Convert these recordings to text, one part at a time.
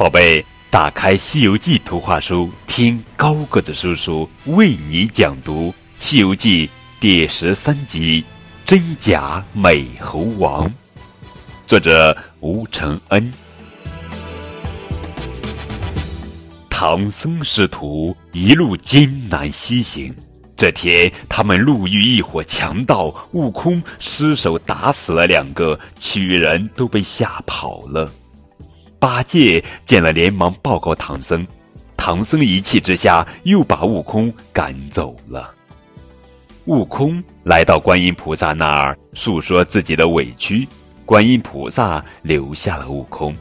宝贝，打开《西游记》图画书，听高个子叔叔为你讲读《西游记》第十三集《真假美猴王》，作者吴承恩。唐僧师徒一路艰难西行，这天他们路遇一伙强盗，悟空失手打死了两个，其余人都被吓跑了。八戒见了，连忙报告唐僧。唐僧一气之下，又把悟空赶走了。悟空来到观音菩萨那儿，诉说自己的委屈。观音菩萨留下了悟空。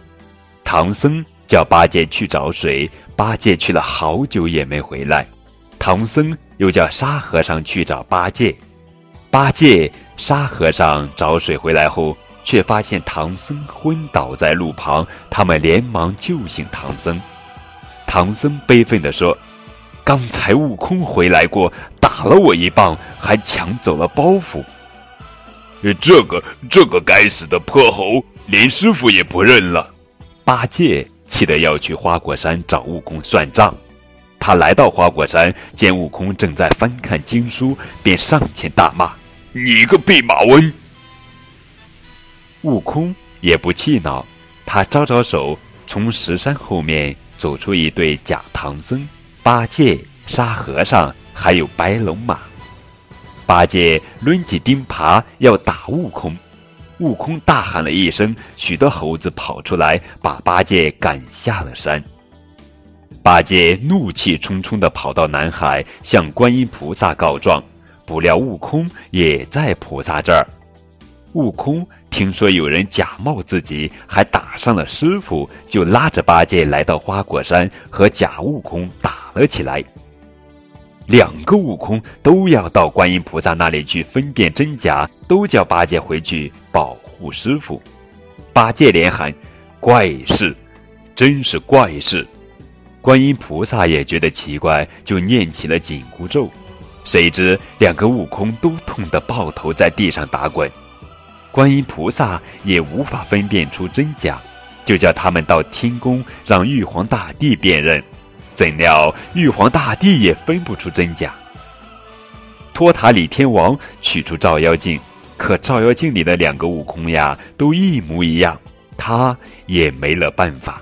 唐僧叫八戒去找水，八戒去了好久也没回来。唐僧又叫沙和尚去找八戒，八戒、沙和尚找水回来后。却发现唐僧昏倒在路旁，他们连忙救醒唐僧。唐僧悲愤地说：“刚才悟空回来过，打了我一棒，还抢走了包袱。这个这个该死的泼猴，连师傅也不认了。”八戒气得要去花果山找悟空算账。他来到花果山，见悟空正在翻看经书，便上前大骂：“你个弼马温！”悟空也不气恼，他招招手，从石山后面走出一对假唐僧、八戒、沙和尚，还有白龙马。八戒抡起钉耙要打悟空，悟空大喊了一声，许多猴子跑出来，把八戒赶下了山。八戒怒气冲冲地跑到南海，向观音菩萨告状，不料悟空也在菩萨这儿。悟空听说有人假冒自己，还打伤了师傅，就拉着八戒来到花果山，和假悟空打了起来。两个悟空都要到观音菩萨那里去分辨真假，都叫八戒回去保护师傅。八戒连喊：“怪事，真是怪事！”观音菩萨也觉得奇怪，就念起了紧箍咒。谁知两个悟空都痛得抱头在地上打滚。观音菩萨也无法分辨出真假，就叫他们到天宫让玉皇大帝辨认。怎料玉皇大帝也分不出真假。托塔李天王取出照妖镜，可照妖镜里的两个悟空呀，都一模一样，他也没了办法。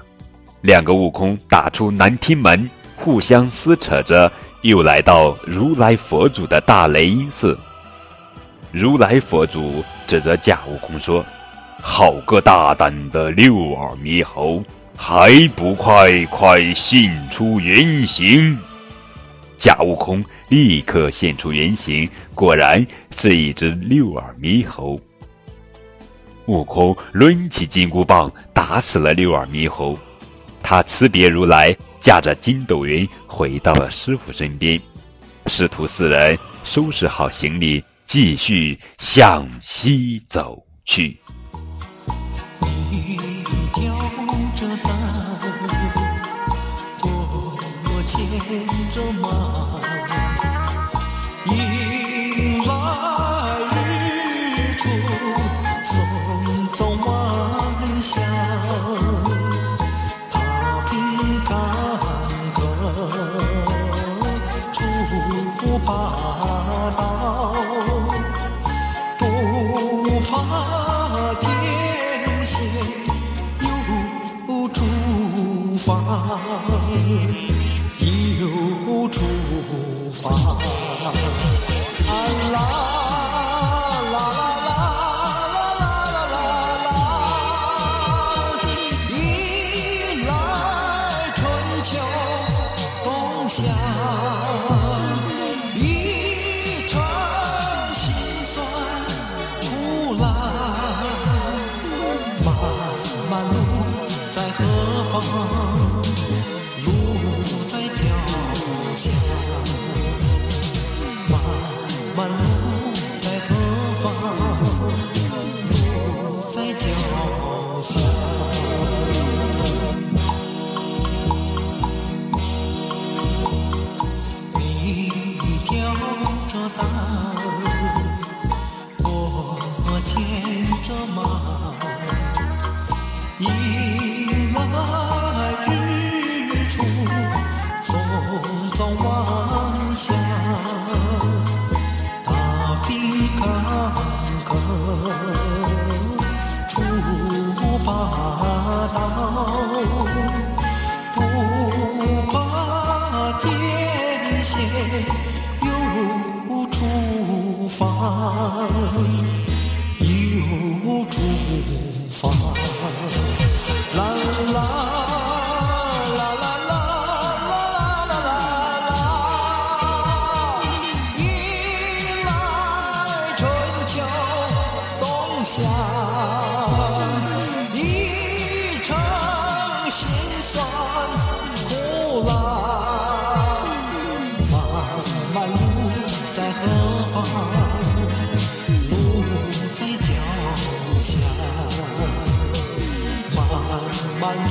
两个悟空打出南天门，互相撕扯着，又来到如来佛祖的大雷音寺。如来佛祖指责假悟空说：“好个大胆的六耳猕猴，还不快快现出原形！”假悟空立刻现出原形，果然是一只六耳猕猴。悟空抡起金箍棒，打死了六耳猕猴。他辞别如来，驾着筋斗云回到了师傅身边。师徒四人收拾好行李。继续向西走去。你挑着担，我牵着马，迎来日出，送走晚霞。踏平房又出发。路在何方？路在脚下。你挑着担，我牵着马，迎来日出，送走晚。漫路在何方？路在脚下。漫漫路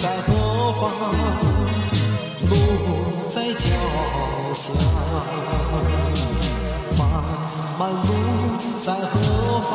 在何方？路在脚下。漫漫路在何方？